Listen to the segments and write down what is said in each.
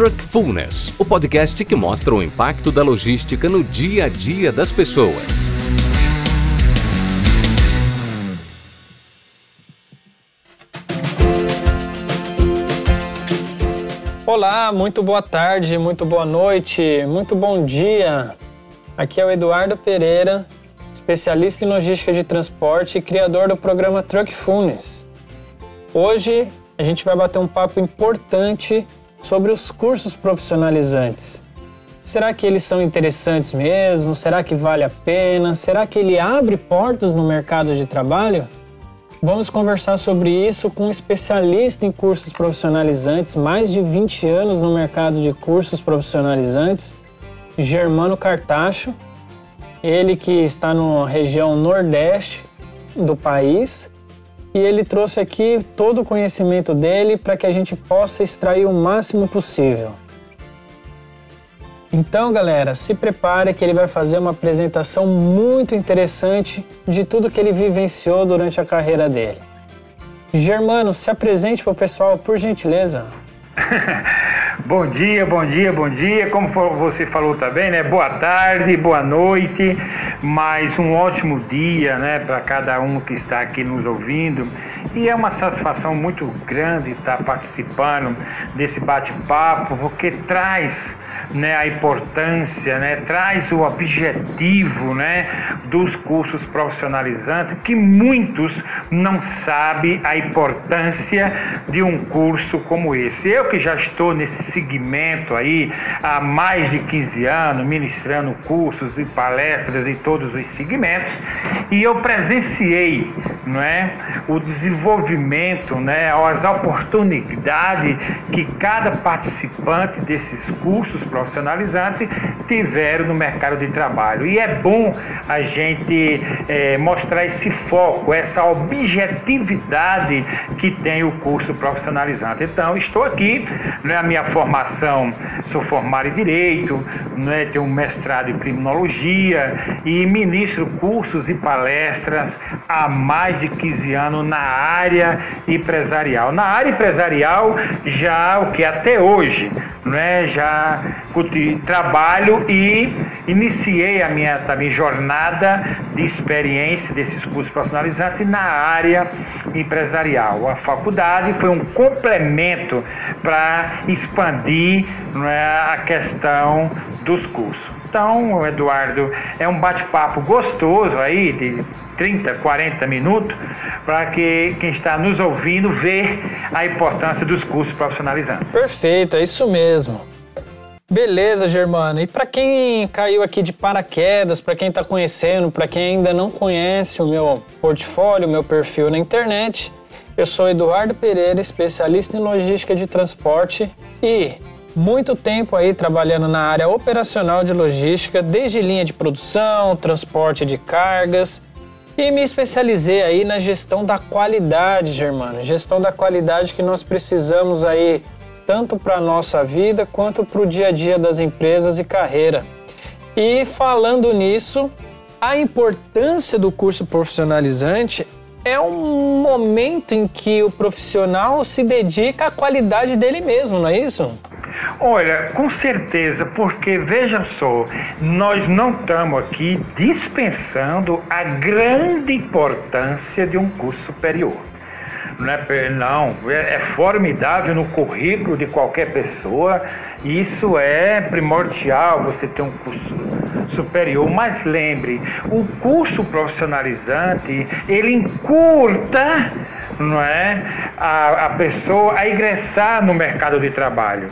Truckfulness, o podcast que mostra o impacto da logística no dia a dia das pessoas. Olá, muito boa tarde, muito boa noite, muito bom dia. Aqui é o Eduardo Pereira, especialista em logística de transporte e criador do programa Truckfulness. Hoje a gente vai bater um papo importante sobre os cursos profissionalizantes. Será que eles são interessantes mesmo? Será que vale a pena? Será que ele abre portas no mercado de trabalho? Vamos conversar sobre isso com um especialista em cursos profissionalizantes, mais de 20 anos no mercado de cursos profissionalizantes, Germano Cartacho. Ele que está na região nordeste do país e ele trouxe aqui todo o conhecimento dele para que a gente possa extrair o máximo possível. Então, galera, se prepare que ele vai fazer uma apresentação muito interessante de tudo que ele vivenciou durante a carreira dele. Germano, se apresente para o pessoal, por gentileza. bom dia, bom dia, bom dia. Como você falou também, né? Boa tarde, boa noite. Mais um ótimo dia, né, para cada um que está aqui nos ouvindo. E é uma satisfação muito grande estar participando desse bate-papo, porque traz né, a importância, né, traz o objetivo né, dos cursos profissionalizantes, que muitos não sabem a importância de um curso como esse. Eu que já estou nesse segmento aí há mais de 15 anos, ministrando cursos e palestras em todos os segmentos, e eu presenciei é, o desenvolvimento, né, as oportunidades que cada participante desses cursos profissionalizantes tiveram no mercado de trabalho. E é bom a gente é, mostrar esse foco, essa objetividade que tem o curso profissionalizante. Então, estou aqui, né, a minha formação, sou formado em Direito, né, tenho um mestrado em Criminologia e ministro cursos e palestras há mais de 15 anos na área empresarial. Na área empresarial, já o que até hoje, né, já trabalho e iniciei a minha jornada de experiência desses cursos profissionalizantes na área empresarial. A faculdade foi um complemento para expandir né, a questão dos cursos. Então, Eduardo, é um bate-papo gostoso aí, de 30, 40 minutos, para que quem está nos ouvindo ver a importância dos cursos profissionalizantes. Perfeito, é isso mesmo. Beleza, Germano. E para quem caiu aqui de paraquedas, para quem está conhecendo, para quem ainda não conhece o meu portfólio, o meu perfil na internet, eu sou Eduardo Pereira, especialista em logística de transporte e muito tempo aí trabalhando na área operacional de logística, desde linha de produção, transporte de cargas, e me especializei aí na gestão da qualidade, Germano. Gestão da qualidade que nós precisamos aí tanto para a nossa vida quanto para o dia a dia das empresas e carreira. E falando nisso, a importância do curso profissionalizante é um momento em que o profissional se dedica à qualidade dele mesmo, não é isso? Olha, com certeza, porque veja só, nós não estamos aqui dispensando a grande importância de um curso superior. Não, é, não, é, é formidável no currículo de qualquer pessoa, isso é primordial, você ter um curso superior. Mas lembre, o curso profissionalizante, ele encurta não é, a, a pessoa a ingressar no mercado de trabalho.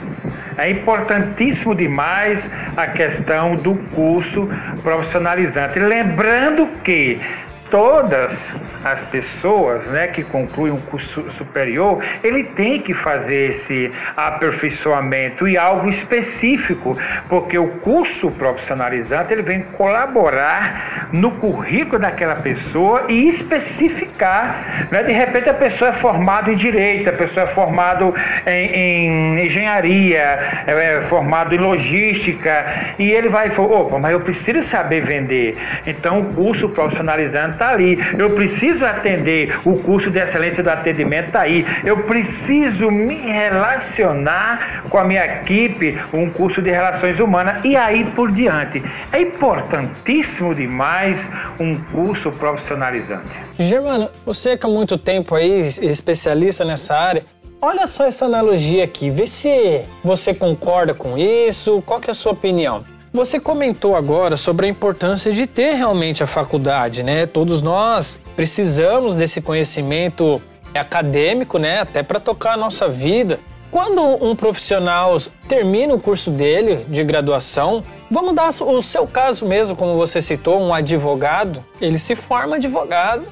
É importantíssimo demais a questão do curso profissionalizante. Lembrando que todas as pessoas né, que concluem um curso superior, ele tem que fazer esse aperfeiçoamento e algo específico, porque o curso profissionalizante ele vem colaborar no currículo daquela pessoa e especificar. Né? De repente a pessoa é formada em direito, a pessoa é formada em, em engenharia, é, formado em logística, e ele vai opa, mas eu preciso saber vender. Então o curso profissionalizante está ali. Eu preciso atender, o curso de excelência do atendimento está aí. Eu preciso me relacionar com a minha equipe, um curso de relações humanas e aí por diante. É importantíssimo demais um curso profissionalizante. Germano, você que há muito tempo aí, especialista nessa área, olha só essa analogia aqui, vê se você concorda com isso, qual que é a sua opinião? Você comentou agora sobre a importância de ter realmente a faculdade, né? Todos nós precisamos desse conhecimento acadêmico, né? Até para tocar a nossa vida. Quando um profissional termina o curso dele de graduação, vamos dar o seu caso mesmo, como você citou, um advogado, ele se forma advogado,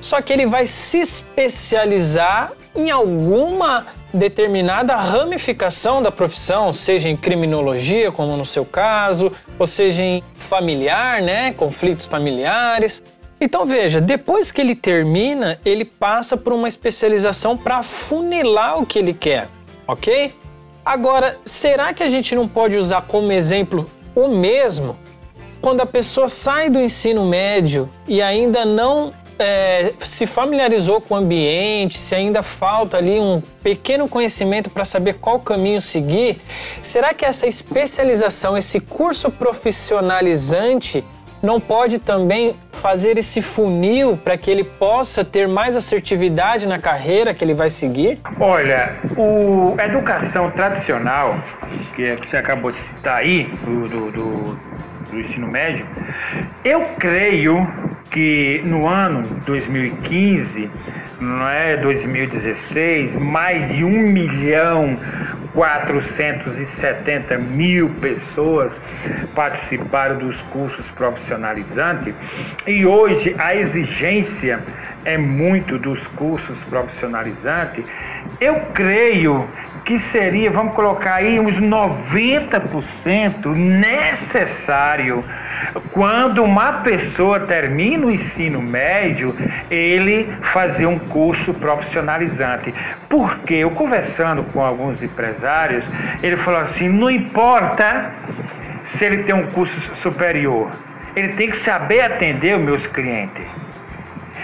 só que ele vai se especializar em alguma determinada ramificação da profissão, seja em criminologia, como no seu caso, ou seja em familiar, né, conflitos familiares. Então veja, depois que ele termina, ele passa por uma especialização para funilar o que ele quer, ok? Agora, será que a gente não pode usar como exemplo o mesmo quando a pessoa sai do ensino médio e ainda não é, se familiarizou com o ambiente, se ainda falta ali um pequeno conhecimento para saber qual caminho seguir, será que essa especialização, esse curso profissionalizante, não pode também fazer esse funil para que ele possa ter mais assertividade na carreira que ele vai seguir? Olha, o, a educação tradicional, que, é, que você acabou de citar aí, do, do, do, do ensino médio, eu creio que no ano 2015, não é 2016, mais de 1 milhão 470 mil pessoas participaram dos cursos profissionalizantes e hoje a exigência é muito dos cursos profissionalizantes. Eu creio que seria, vamos colocar aí, uns 90% necessário quando uma pessoa termina o ensino médio, ele fazer um curso profissionalizante. Porque eu conversando com alguns empresários, ele falou assim: não importa se ele tem um curso superior, ele tem que saber atender os meus clientes.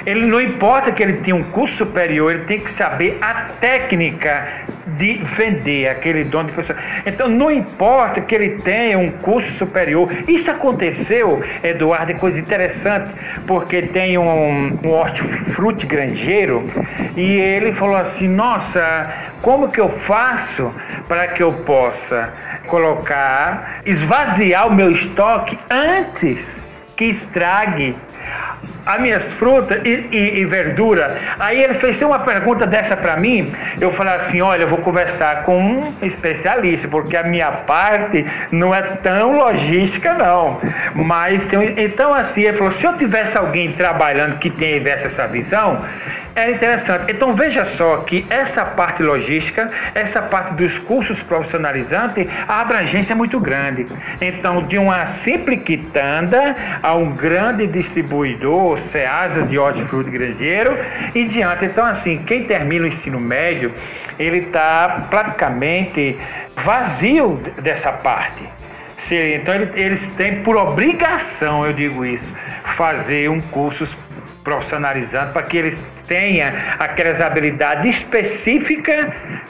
Ele não importa que ele tenha um curso superior, ele tem que saber a técnica de vender aquele dono de pessoa. Então não importa que ele tenha um curso superior. Isso aconteceu, Eduardo, é coisa interessante, porque tem um, um hortifruti granjeiro e ele falou assim: Nossa, como que eu faço para que eu possa colocar, esvaziar o meu estoque antes que estrague as minhas frutas e, e, e, verdura. Aí ele fez uma pergunta dessa para mim. Eu falei assim: olha, eu vou conversar com um especialista, porque a minha parte não é tão logística, não. Mas tem, então, assim, ele falou: se eu tivesse alguém trabalhando que tivesse essa visão, é interessante. Então veja só que essa parte logística, essa parte dos cursos profissionalizantes, a abrangência é muito grande. Então, de uma simples quitanda a um grande distribuidor, Ceasa de hortifruti granjeiro e diante. Então, assim, quem termina o ensino médio, ele está praticamente vazio dessa parte. Então, eles têm por obrigação, eu digo isso, fazer um curso profissionalizante para que eles tenham aquelas habilidades específicas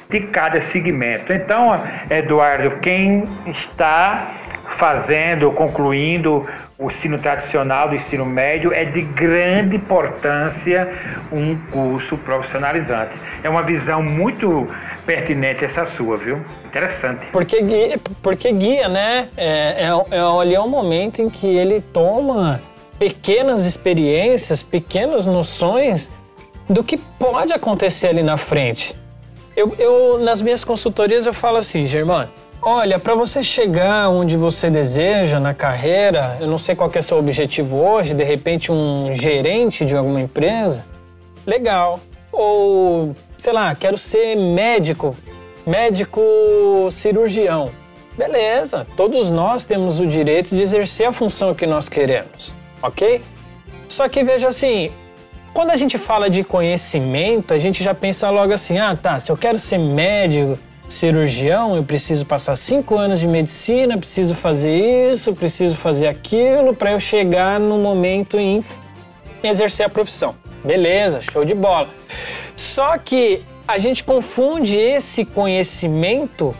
de cada segmento. Então, Eduardo, quem está fazendo, concluindo o ensino tradicional do ensino médio, é de grande importância um curso profissionalizante. É uma visão muito pertinente essa sua, viu? Interessante. Porque guia, porque guia né? É, é, é, é o momento em que ele toma pequenas experiências, pequenas noções do que pode acontecer ali na frente. Eu, eu nas minhas consultorias eu falo assim, Germano, olha, para você chegar onde você deseja na carreira, eu não sei qual é o seu objetivo hoje, de repente um gerente de alguma empresa, legal. Ou, sei lá, quero ser médico, médico cirurgião. Beleza, todos nós temos o direito de exercer a função que nós queremos ok? Só que veja assim, quando a gente fala de conhecimento, a gente já pensa logo assim: ah, tá, se eu quero ser médico, cirurgião, eu preciso passar cinco anos de medicina, preciso fazer isso, preciso fazer aquilo para eu chegar no momento em exercer a profissão. Beleza, show de bola. Só que a gente confunde esse conhecimento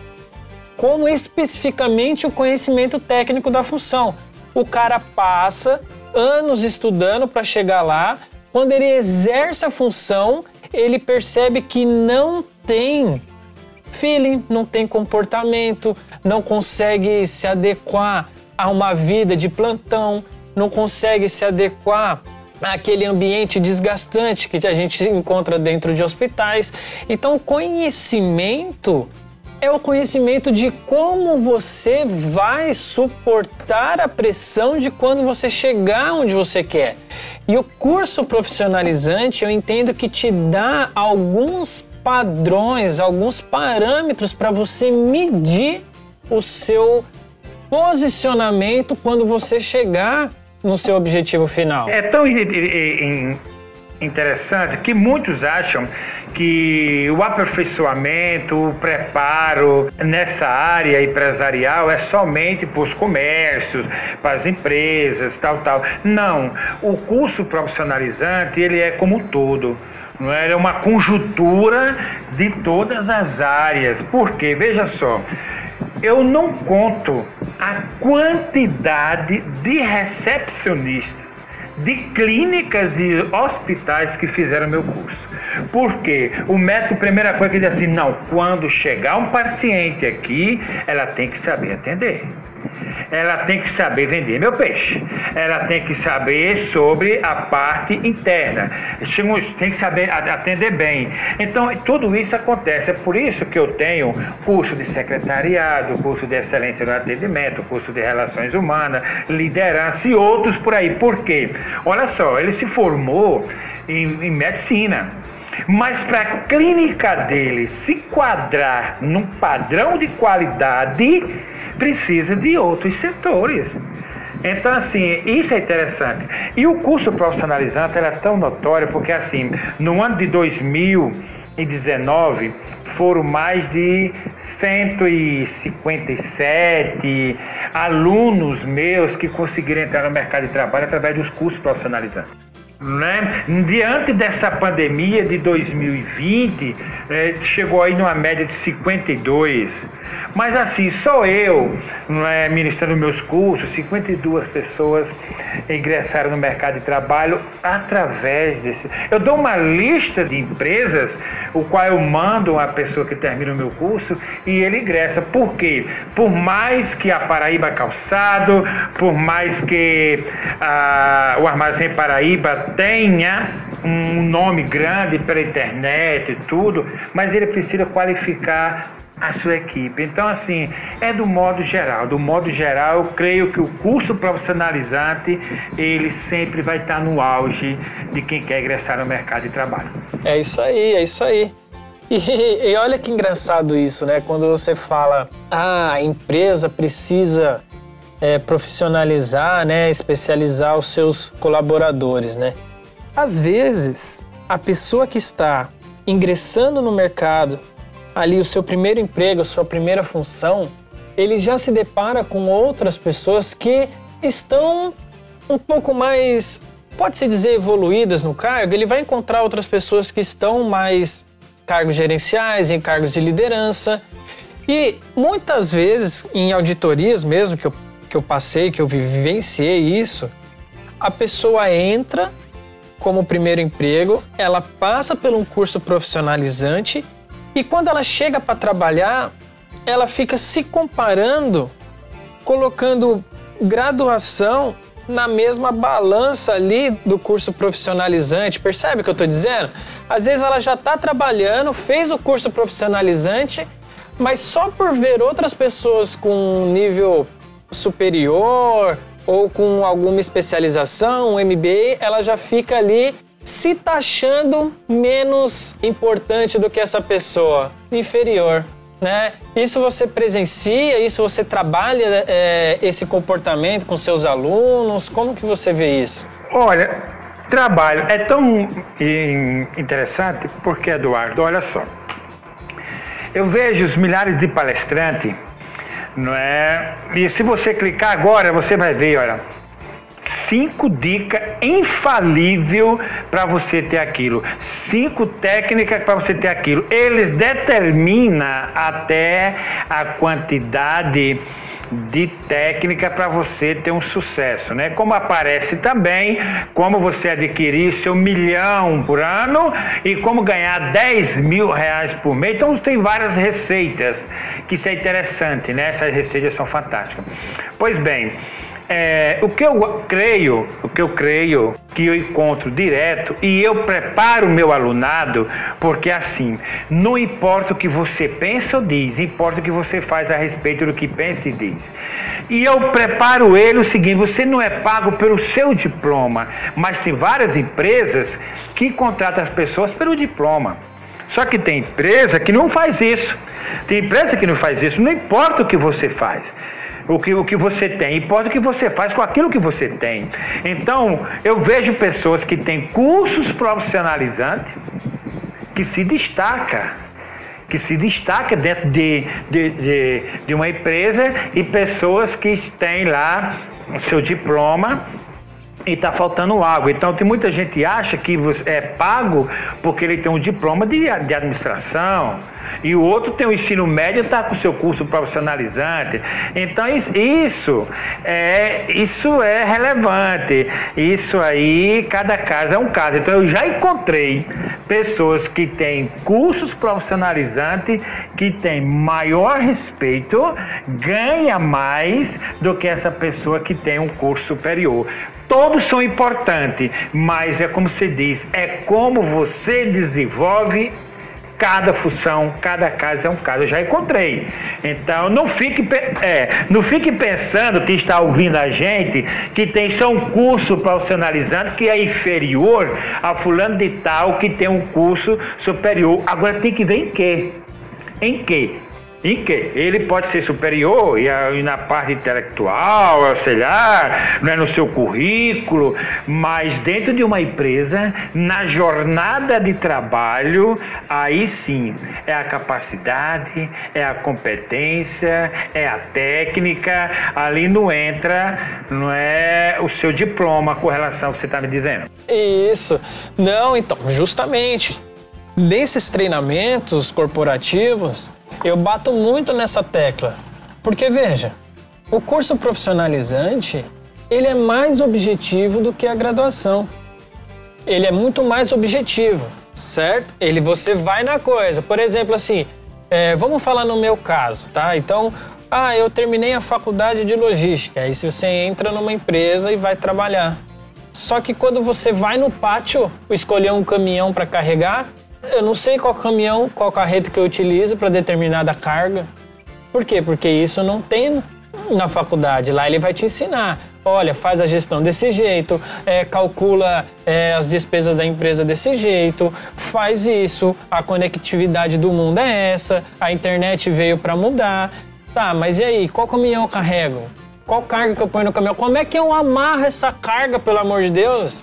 como especificamente o conhecimento técnico da função. O cara passa anos estudando para chegar lá, quando ele exerce a função, ele percebe que não tem feeling, não tem comportamento, não consegue se adequar a uma vida de plantão, não consegue se adequar àquele ambiente desgastante que a gente encontra dentro de hospitais. Então, conhecimento é o conhecimento de como você vai suportar a pressão de quando você chegar onde você quer. E o curso profissionalizante eu entendo que te dá alguns padrões, alguns parâmetros para você medir o seu posicionamento quando você chegar no seu objetivo final. É tão interessante que muitos acham que o aperfeiçoamento, o preparo nessa área empresarial é somente para os comércios, para as empresas, tal, tal. Não, o curso profissionalizante ele é como um todo. Não é? é uma conjuntura de todas as áreas. Porque veja só, eu não conto a quantidade de recepcionistas de clínicas e hospitais que fizeram meu curso. Porque o médico, primeira coisa que diz assim, não, quando chegar um paciente aqui, ela tem que saber atender. Ela tem que saber vender meu peixe. Ela tem que saber sobre a parte interna. Tem que saber atender bem. Então, tudo isso acontece. É por isso que eu tenho curso de secretariado, curso de excelência no atendimento, curso de relações humanas, liderança e outros por aí. Por quê? Olha só, ele se formou em, em medicina. Mas para a clínica dele se quadrar num padrão de qualidade, precisa de outros setores. Então, assim, isso é interessante. E o curso profissionalizante é tão notório porque, assim, no ano de 2019, foram mais de 157 alunos meus que conseguiram entrar no mercado de trabalho através dos cursos profissionalizantes. Né? Diante dessa pandemia de 2020, é, chegou aí numa média de 52. Mas assim, só eu, é, ministrando meus cursos, 52 pessoas ingressaram no mercado de trabalho através desse. Eu dou uma lista de empresas, o qual eu mando uma pessoa que termina o meu curso e ele ingressa. Por quê? Por mais que a Paraíba Calçado, por mais que a, o Armazém Paraíba tenha um nome grande pela internet e tudo, mas ele precisa qualificar a sua equipe. Então, assim, é do modo geral. Do modo geral, eu creio que o curso profissionalizante, ele sempre vai estar no auge de quem quer ingressar no mercado de trabalho. É isso aí, é isso aí. E, e olha que engraçado isso, né? Quando você fala, ah, a empresa precisa é, profissionalizar, né, especializar os seus colaboradores, né? Às vezes, a pessoa que está ingressando no mercado, ali o seu primeiro emprego, a sua primeira função, ele já se depara com outras pessoas que estão um pouco mais, pode-se dizer, evoluídas no cargo. Ele vai encontrar outras pessoas que estão mais cargos gerenciais, em cargos de liderança. E muitas vezes, em auditorias mesmo, que eu que eu passei, que eu vivenciei isso, a pessoa entra como primeiro emprego, ela passa por um curso profissionalizante e quando ela chega para trabalhar, ela fica se comparando, colocando graduação na mesma balança ali do curso profissionalizante. Percebe o que eu estou dizendo? Às vezes ela já está trabalhando, fez o curso profissionalizante, mas só por ver outras pessoas com nível superior ou com alguma especialização, um MBA, ela já fica ali se taxando menos importante do que essa pessoa, inferior. Né? Isso você presencia, isso você trabalha é, esse comportamento com seus alunos? Como que você vê isso? Olha, trabalho é tão interessante porque, Eduardo, olha só. Eu vejo os milhares de palestrantes não é? E se você clicar agora, você vai ver, olha, cinco dicas infalível para você ter aquilo. Cinco técnicas para você ter aquilo. Eles determinam até a quantidade de técnica para você ter um sucesso, né? Como aparece também como você adquirir seu milhão por ano e como ganhar 10 mil reais por mês. Então tem várias receitas que isso é interessante, né? Essas receitas são fantásticas. Pois bem, é, o que eu creio, o que eu creio que eu encontro direto e eu preparo o meu alunado, porque assim, não importa o que você pensa ou diz, importa o que você faz a respeito do que pensa e diz. E eu preparo ele o seguinte: você não é pago pelo seu diploma, mas tem várias empresas que contratam as pessoas pelo diploma. Só que tem empresa que não faz isso. Tem empresa que não faz isso, não importa o que você faz o que, o que você tem, importa o que você faz com aquilo que você tem. Então, eu vejo pessoas que têm cursos profissionalizantes que se destaca que se destaca dentro de, de, de, de uma empresa e pessoas que têm lá o seu diploma e está faltando água. Então tem muita gente que acha que é pago porque ele tem um diploma de, de administração e o outro tem o ensino médio está com o seu curso profissionalizante. Então isso é isso é relevante. Isso aí cada caso é um caso. Então eu já encontrei pessoas que têm cursos profissionalizantes que têm maior respeito, ganha mais do que essa pessoa que tem um curso superior. Todos são importantes, mas é como se diz, é como você desenvolve cada função, cada caso é um caso. Eu já encontrei. Então não fique, é, não fique pensando que está ouvindo a gente que tem só um curso profissionalizante que é inferior a fulano de tal que tem um curso superior. Agora tem que ver em quê? Em quê? Em que? Ele pode ser superior e, na parte intelectual, sei lá, não é no seu currículo, mas dentro de uma empresa, na jornada de trabalho, aí sim é a capacidade, é a competência, é a técnica, ali não entra, não é o seu diploma com relação ao que você está me dizendo. Isso. Não, então, justamente. Nesses treinamentos corporativos, eu bato muito nessa tecla, porque veja, o curso profissionalizante ele é mais objetivo do que a graduação. Ele é muito mais objetivo, certo? Ele você vai na coisa. Por exemplo, assim, é, vamos falar no meu caso, tá? Então, ah, eu terminei a faculdade de logística. Aí você entra numa empresa e vai trabalhar. Só que quando você vai no pátio escolher um caminhão para carregar, eu não sei qual caminhão, qual carreta que eu utilizo para determinada carga. Por quê? Porque isso não tem na faculdade. Lá ele vai te ensinar. Olha, faz a gestão desse jeito, é, calcula é, as despesas da empresa desse jeito, faz isso, a conectividade do mundo é essa, a internet veio para mudar. Tá, mas e aí, qual caminhão eu carrego? Qual carga que eu ponho no caminhão? Como é que eu amarro essa carga, pelo amor de Deus?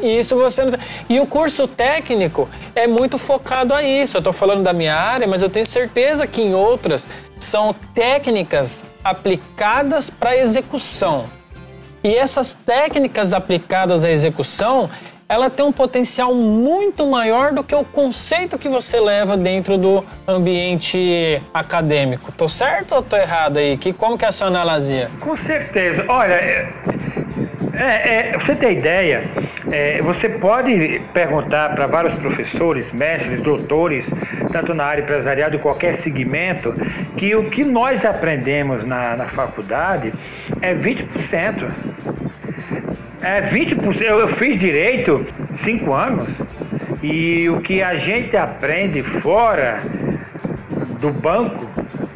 E isso você não... E o curso técnico é muito focado a isso. Eu estou falando da minha área, mas eu tenho certeza que em outras são técnicas aplicadas para execução. E essas técnicas aplicadas à execução, ela tem um potencial muito maior do que o conceito que você leva dentro do ambiente acadêmico. Tô certo ou tô errado aí? Que como que é a sua analogia? Com certeza. Olha, é, é, você tem ideia? É, você pode perguntar para vários professores, mestres, doutores, tanto na área empresarial de qualquer segmento, que o que nós aprendemos na, na faculdade é 20%. É 20%. Eu, eu fiz direito cinco anos e o que a gente aprende fora do banco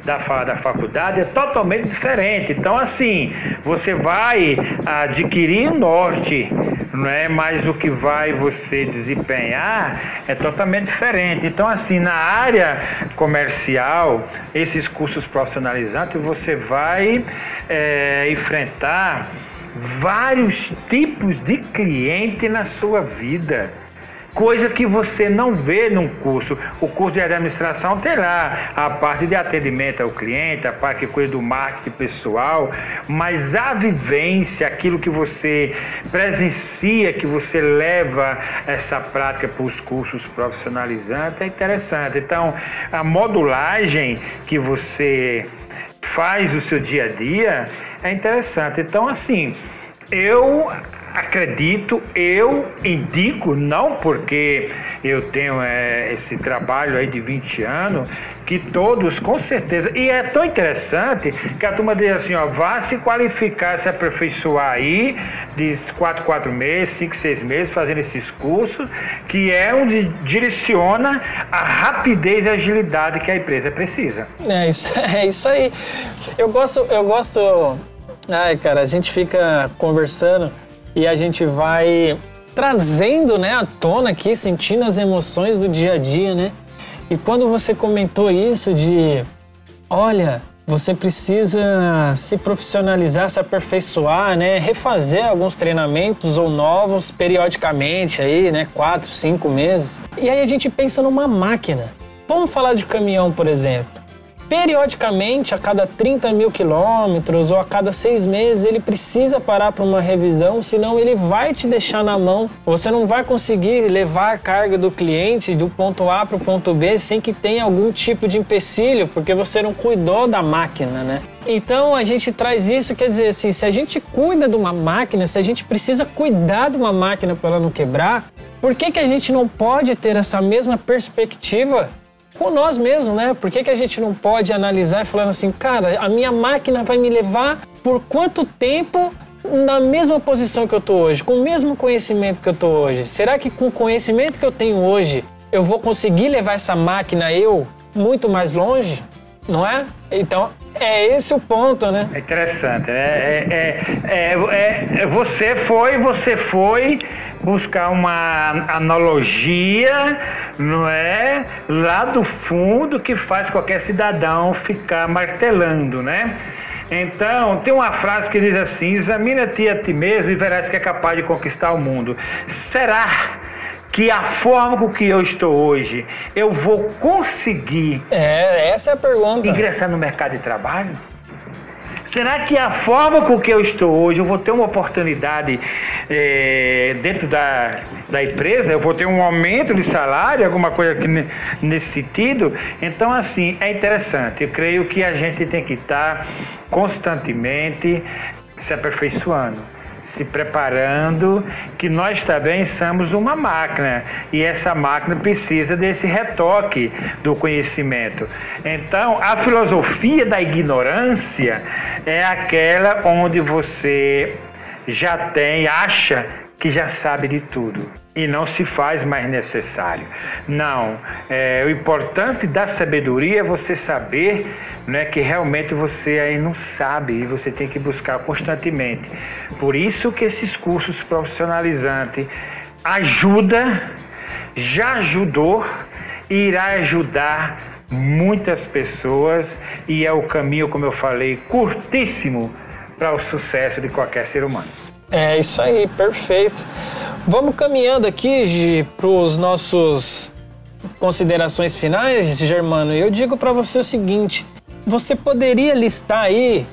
da, da faculdade é totalmente diferente. Então, assim, você vai adquirir norte, não é? Mas o que vai você desempenhar é totalmente diferente. Então, assim, na área comercial, esses cursos profissionalizantes, você vai é, enfrentar vários tipos de cliente na sua vida coisa que você não vê num curso. O curso de administração tem lá a parte de atendimento ao cliente, a parte cuida do marketing pessoal, mas a vivência, aquilo que você presencia, que você leva essa prática para os cursos profissionalizantes é interessante. Então, a modulagem que você faz o seu dia a dia é interessante. Então, assim, eu acredito, eu indico, não porque eu tenho é, esse trabalho aí de 20 anos, que todos, com certeza, e é tão interessante que a turma diz assim, ó, vá se qualificar, se aperfeiçoar aí, de 4, 4 meses, 5, 6 meses, fazendo esses cursos, que é onde direciona a rapidez e agilidade que a empresa precisa. É isso, é isso aí. Eu gosto, eu gosto. Ai, cara, a gente fica conversando e a gente vai trazendo, né, à tona aqui, sentindo as emoções do dia a dia, né? E quando você comentou isso de, olha, você precisa se profissionalizar, se aperfeiçoar, né? Refazer alguns treinamentos ou novos periodicamente aí, né? Quatro, cinco meses. E aí a gente pensa numa máquina. Vamos falar de caminhão, por exemplo periodicamente, a cada 30 mil quilômetros ou a cada seis meses, ele precisa parar para uma revisão, senão ele vai te deixar na mão. Você não vai conseguir levar a carga do cliente do ponto A para o ponto B sem que tenha algum tipo de empecilho, porque você não cuidou da máquina, né? Então a gente traz isso, quer dizer assim, se a gente cuida de uma máquina, se a gente precisa cuidar de uma máquina para ela não quebrar, por que, que a gente não pode ter essa mesma perspectiva com nós mesmos, né? Por que, que a gente não pode analisar falando assim, cara, a minha máquina vai me levar por quanto tempo na mesma posição que eu tô hoje, com o mesmo conhecimento que eu tô hoje? Será que com o conhecimento que eu tenho hoje, eu vou conseguir levar essa máquina eu muito mais longe? Não é? Então, é esse o ponto, né? É interessante. É, é, é, é, você foi, você foi buscar uma analogia, não é? Lá do fundo que faz qualquer cidadão ficar martelando, né? Então, tem uma frase que diz assim: examina-te a ti mesmo e verás que é capaz de conquistar o mundo. Será que a forma com que eu estou hoje, eu vou conseguir. É, essa é a pergunta. Ingressar no mercado de trabalho? Será que a forma com que eu estou hoje, eu vou ter uma oportunidade é, dentro da, da empresa? Eu vou ter um aumento de salário, alguma coisa aqui nesse sentido? Então, assim, é interessante. Eu creio que a gente tem que estar constantemente se aperfeiçoando se preparando, que nós também somos uma máquina e essa máquina precisa desse retoque do conhecimento. Então, a filosofia da ignorância é aquela onde você já tem, acha que já sabe de tudo e não se faz mais necessário. Não, é, o importante da sabedoria é você saber né, que realmente você aí não sabe e você tem que buscar constantemente. Por isso que esses cursos profissionalizantes ajuda, já ajudou e irá ajudar muitas pessoas e é o caminho, como eu falei, curtíssimo para o sucesso de qualquer ser humano. É isso aí, perfeito. Vamos caminhando aqui para os nossos considerações finais, Germano. Eu digo para você o seguinte: você poderia listar aí,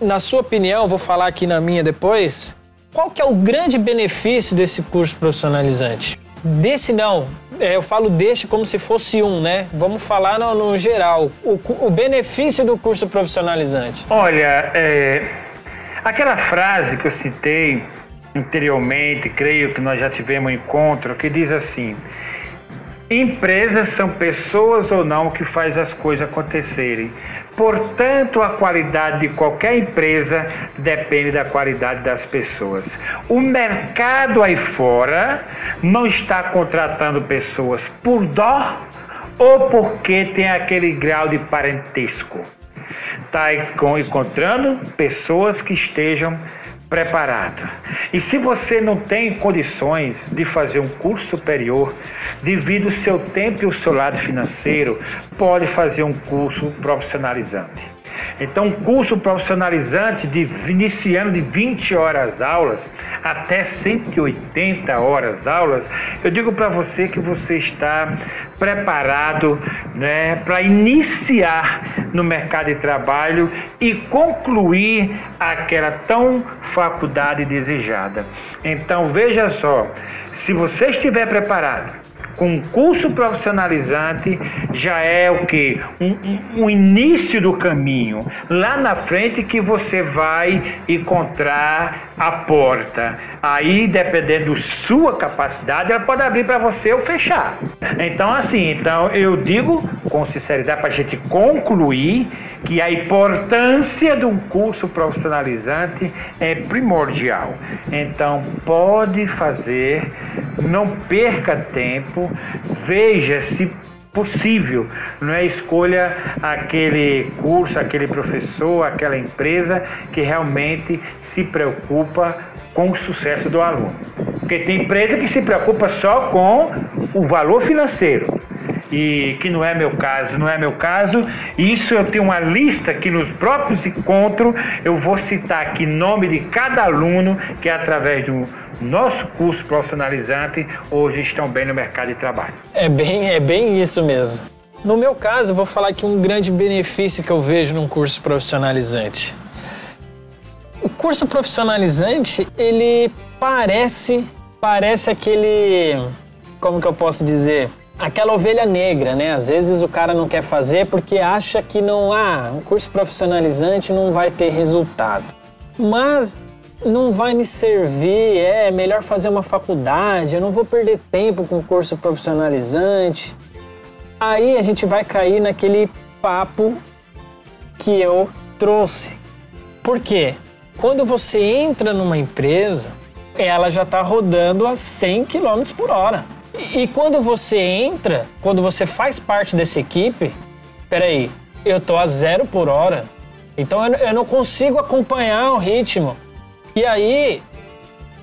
na sua opinião, vou falar aqui na minha depois, qual que é o grande benefício desse curso profissionalizante? Desse não, é, eu falo deste como se fosse um, né? Vamos falar no, no geral. O, o, benefício do curso profissionalizante. Olha, é, Aquela frase que eu citei anteriormente, creio que nós já tivemos um encontro, que diz assim: Empresas são pessoas ou não que faz as coisas acontecerem. Portanto, a qualidade de qualquer empresa depende da qualidade das pessoas. O mercado aí fora não está contratando pessoas por dó ou porque tem aquele grau de parentesco está encontrando pessoas que estejam preparadas. E se você não tem condições de fazer um curso superior, devido ao seu tempo e o seu lado financeiro, pode fazer um curso profissionalizante. Então, curso profissionalizante de iniciando de 20 horas aulas até 180 horas aulas, eu digo para você que você está preparado né, para iniciar no mercado de trabalho e concluir aquela tão faculdade desejada. Então veja só, se você estiver preparado com um curso profissionalizante já é o que? Um, um, início do caminho. Lá na frente que você vai encontrar a porta. Aí, dependendo da sua capacidade, ela pode abrir para você ou fechar. Então, assim, então eu digo com sinceridade para a gente concluir que a importância de um curso profissionalizante é primordial. Então, pode fazer, não perca tempo, veja se possível, não é escolha aquele curso, aquele professor, aquela empresa que realmente se preocupa com o sucesso do aluno. Porque tem empresa que se preocupa só com o valor financeiro e que não é meu caso, não é meu caso. Isso eu tenho uma lista que nos próprios encontros eu vou citar aqui nome de cada aluno que através do nosso curso profissionalizante hoje estão bem no mercado de trabalho. É bem, é bem isso mesmo. No meu caso, vou falar que um grande benefício que eu vejo num curso profissionalizante. O curso profissionalizante, ele parece, parece aquele, como que eu posso dizer, aquela ovelha negra, né? Às vezes o cara não quer fazer porque acha que não há ah, um curso profissionalizante não vai ter resultado. Mas não vai me servir, é melhor fazer uma faculdade, eu não vou perder tempo com curso profissionalizante. Aí a gente vai cair naquele papo que eu trouxe. Por quê? Quando você entra numa empresa, ela já está rodando a 100 km por hora. E, quando você entra, quando você faz parte dessa equipe, peraí, eu tô a zero por hora, então eu, eu não consigo acompanhar o ritmo. E aí,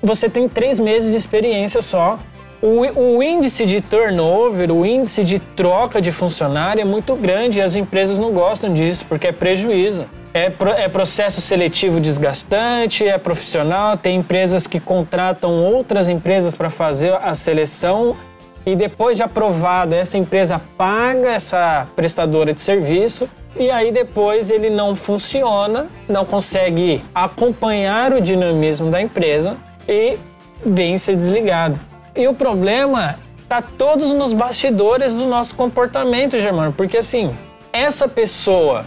você tem três meses de experiência só. O, o, índice de turnover, o índice de troca de funcionário é muito grande e as empresas não gostam disso porque é prejuízo. É, pro, é processo seletivo desgastante, é profissional. Tem empresas que contratam outras empresas para fazer a seleção e depois de aprovado, essa empresa paga essa prestadora de serviço e aí depois ele não funciona, não consegue acompanhar o dinamismo da empresa e vem ser desligado. E o problema está todos nos bastidores do nosso comportamento, Germano, porque assim, essa pessoa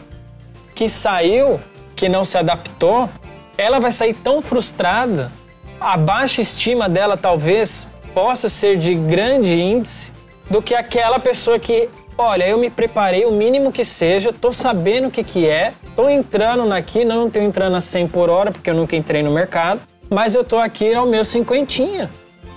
que saiu, que não se adaptou, ela vai sair tão frustrada, a baixa estima dela talvez possa ser de grande índice do que aquela pessoa que, olha, eu me preparei o mínimo que seja, tô sabendo o que que é, tô entrando naqui, não tô entrando a 100 por hora porque eu nunca entrei no mercado, mas eu tô aqui ao meu cinquentinha,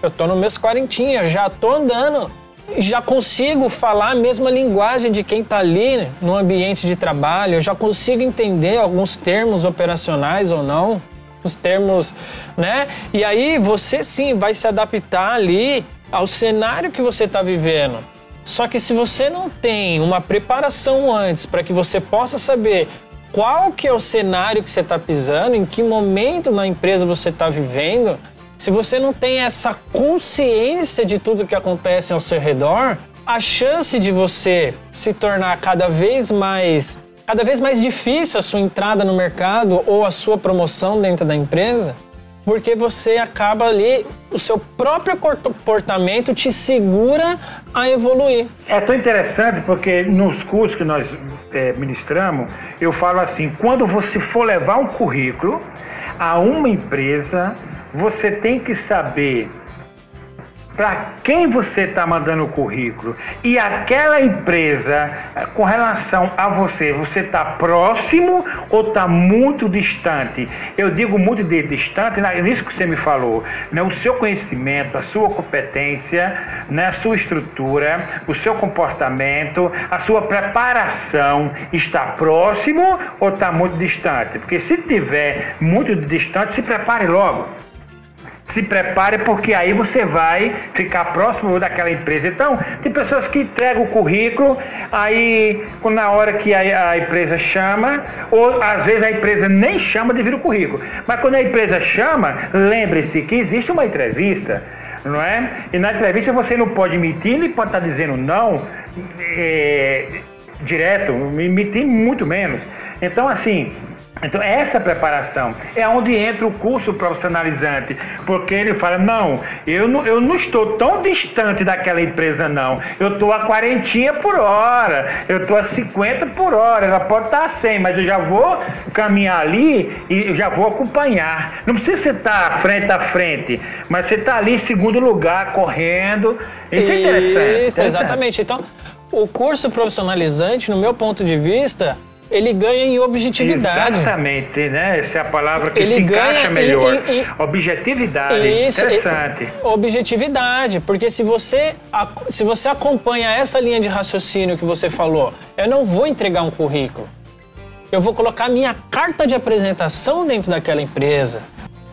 eu tô nos meus quarentinha, já tô andando já consigo falar a mesma linguagem de quem está ali no ambiente de trabalho, eu já consigo entender alguns termos operacionais ou não, os termos, né? E aí você sim vai se adaptar ali ao cenário que você está vivendo. Só que se você não tem uma preparação antes para que você possa saber qual que é o cenário que você está pisando, em que momento na empresa você está vivendo, se você não tem essa consciência de tudo que acontece ao seu redor, a chance de você se tornar cada vez mais cada vez mais difícil a sua entrada no mercado ou a sua promoção dentro da empresa, porque você acaba ali, o seu próprio comportamento te segura a evoluir. É tão interessante porque nos cursos que nós é, ministramos, eu falo assim: quando você for levar um currículo a uma empresa, você tem que saber para quem você está mandando o currículo e aquela empresa eh, com relação a você, você está próximo ou está muito distante? Eu digo muito de distante, né? nisso que você me falou, né? o seu conhecimento, a sua competência, né? a sua estrutura, o seu comportamento, a sua preparação está próximo ou está muito distante? Porque se tiver muito distante, se prepare logo. Se prepare porque aí você vai ficar próximo daquela empresa. Então, tem pessoas que entregam o currículo, aí na hora que a, a empresa chama, ou às vezes a empresa nem chama devido ao currículo. Mas quando a empresa chama, lembre-se que existe uma entrevista não é? E na entrevista você não pode mentir, nem pode estar dizendo não é, direto, mentir muito menos. Então, assim, então, essa preparação é onde entra o curso profissionalizante, porque ele fala: não, eu não, eu não estou tão distante daquela empresa, não. Eu estou a 40 por hora, eu estou a 50 por hora, ela pode estar a 100, mas eu já vou caminhar ali e já vou acompanhar. Não precisa você estar frente a frente, mas você está ali em segundo lugar, correndo. Isso, Isso é interessante. Isso, exatamente. Então, o curso profissionalizante, no meu ponto de vista, ele ganha em objetividade. Exatamente, né? Essa é a palavra que ele se encaixa melhor. Em, em, objetividade. Isso, Interessante. Objetividade, porque se você, se você acompanha essa linha de raciocínio que você falou, eu não vou entregar um currículo. Eu vou colocar minha carta de apresentação dentro daquela empresa.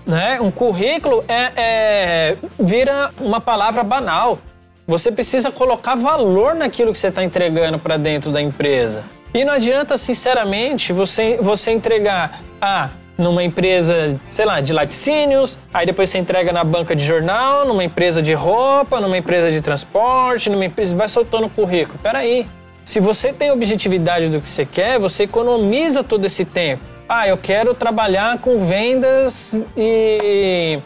Né? Um currículo é, é vira uma palavra banal. Você precisa colocar valor naquilo que você está entregando para dentro da empresa. E não adianta, sinceramente, você, você entregar ah, numa empresa, sei lá, de laticínios, aí depois você entrega na banca de jornal, numa empresa de roupa, numa empresa de transporte, numa empresa. vai soltando o currículo. Peraí. Se você tem objetividade do que você quer, você economiza todo esse tempo. Ah, eu quero trabalhar com vendas e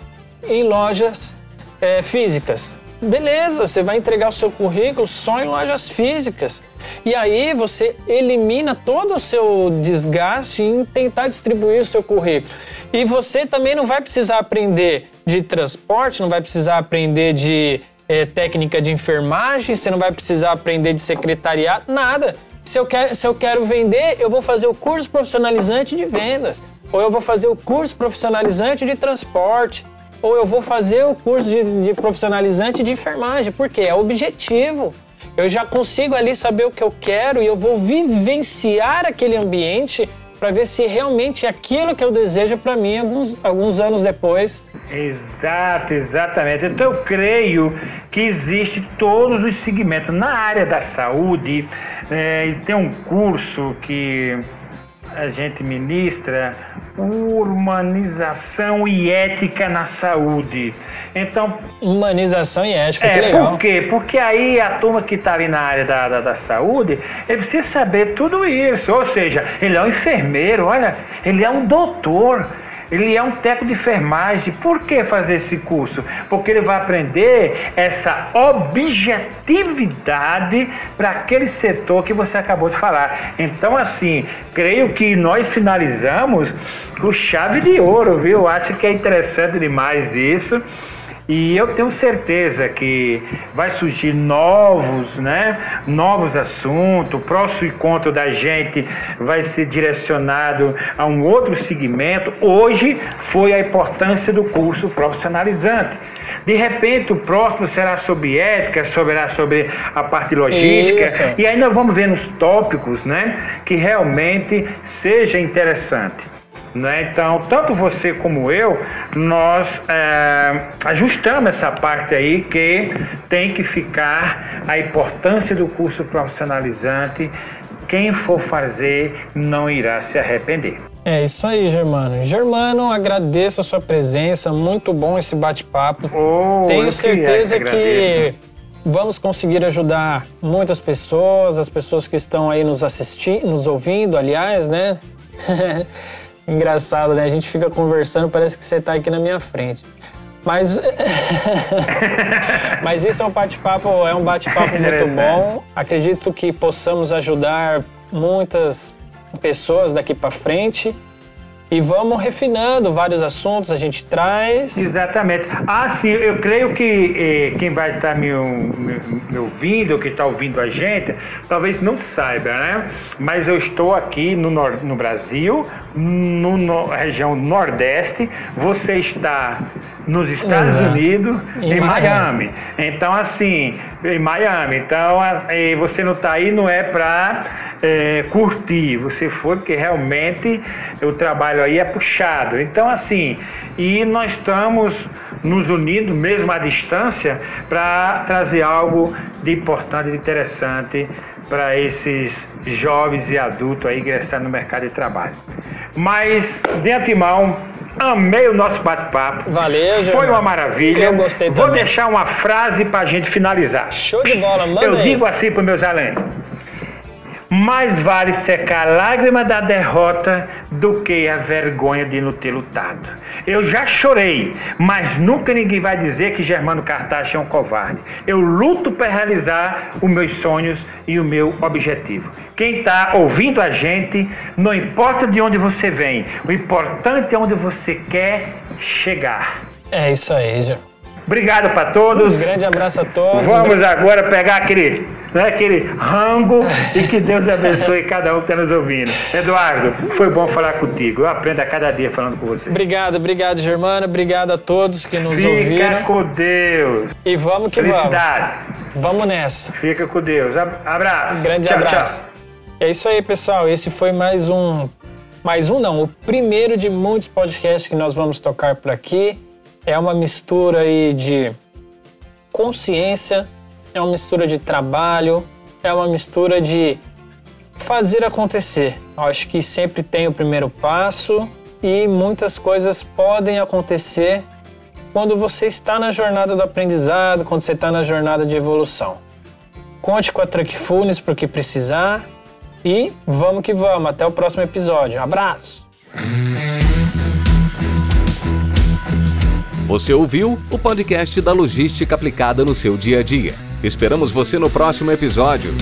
em lojas é, físicas. Beleza, você vai entregar o seu currículo só em lojas físicas. E aí você elimina todo o seu desgaste em tentar distribuir o seu currículo. E você também não vai precisar aprender de transporte, não vai precisar aprender de é, técnica de enfermagem, você não vai precisar aprender de secretariado, nada. Se eu, quer, se eu quero vender, eu vou fazer o curso profissionalizante de vendas, ou eu vou fazer o curso profissionalizante de transporte, ou eu vou fazer o curso de, de profissionalizante de enfermagem, porque é objetivo. Eu já consigo ali saber o que eu quero e eu vou vivenciar aquele ambiente para ver se realmente é aquilo que eu desejo para mim alguns, alguns anos depois. Exato, exatamente. Então eu creio que existe todos os segmentos na área da saúde. É, tem um curso que a gente ministra humanização e ética na saúde. Então. Humanização e ética, é, que legal. Por quê? Porque aí a turma que está ali na área da, da, da, saúde, ele precisa saber tudo isso. Ou seja, ele é um enfermeiro, olha, ele é um doutor ele é um técnico de enfermagem. Por que fazer esse curso? Porque ele vai aprender essa objetividade para aquele setor que você acabou de falar. Então, assim, creio que nós finalizamos com chave de ouro, viu? Acho que é interessante demais isso. E eu tenho certeza que vai surgir novos, né, novos assuntos. O próximo encontro da gente vai ser direcionado a um outro segmento. Hoje foi a importância do curso profissionalizante. De repente, o próximo será sobre ética, será sobre a parte logística. Isso. E aí nós vamos ver nos tópicos, né, que realmente seja interessante. Né? Então, tanto você como eu, nós é, ajustamos essa parte aí que tem que ficar a importância do curso profissionalizante. Quem for fazer não irá se arrepender. É isso aí, Germano. Germano, agradeço a sua presença, muito bom esse bate-papo. Oh, Tenho certeza que, que vamos conseguir ajudar muitas pessoas, as pessoas que estão aí nos assistindo, nos ouvindo, aliás, né? Engraçado, né? A gente fica conversando, parece que você está aqui na minha frente. Mas, mas isso é um bate-papo, é um bate-papo muito bom. Acredito que possamos ajudar muitas pessoas daqui para frente. E vamos refinando vários assuntos, a gente traz. Exatamente. Ah, sim, eu creio que eh, quem vai estar me, me, me ouvindo, que está ouvindo a gente, talvez não saiba, né? Mas eu estou aqui no, no Brasil, no, no região Nordeste, você está nos Estados Exato. Unidos, em, em Miami. Miami. Então, assim, em Miami. Então, você não está aí, não é para é, curtir, você foi porque realmente o trabalho aí é puxado. Então, assim, e nós estamos nos unindo, mesmo à distância, para trazer algo de importante, de interessante para esses jovens e adultos aí ingressando no mercado de trabalho. Mas, de antemão, amei o nosso bate-papo. Valeu, Germano. Foi uma maravilha. Eu gostei Vou também. deixar uma frase para a gente finalizar. Show de bola, manda Eu aí. digo assim para meus alunos: mais vale secar a lágrima da derrota do que a vergonha de não ter lutado. Eu já chorei, mas nunca ninguém vai dizer que Germano Cartacho é um covarde. Eu luto para realizar os meus sonhos e o meu objetivo. Quem está ouvindo a gente, não importa de onde você vem, o importante é onde você quer chegar. É isso aí, Germano. Obrigado para todos. Um grande abraço a todos. Vamos agora pegar aquele, né, aquele rango e que Deus abençoe cada um que está nos ouvindo. Eduardo, foi bom falar contigo. Eu aprendo a cada dia falando com você. Obrigado, obrigado, Germano. Obrigado a todos que nos Fica ouviram. com Deus. E vamos que vamos. Felicidade. Vamos nessa. Fica com Deus. Ab- Abraço. Um grande Tchau, abraço. tchau. É isso aí, pessoal. Esse foi mais um. Mais um, não. O primeiro de muitos podcasts que nós vamos tocar por aqui. É uma mistura aí de consciência, é uma mistura de trabalho, é uma mistura de fazer acontecer. Eu acho que sempre tem o primeiro passo e muitas coisas podem acontecer quando você está na jornada do aprendizado, quando você está na jornada de evolução. Conte com a Truck Funes para o que precisar e vamos que vamos. Até o próximo episódio. Abraço! Você ouviu o podcast da logística aplicada no seu dia a dia. Esperamos você no próximo episódio.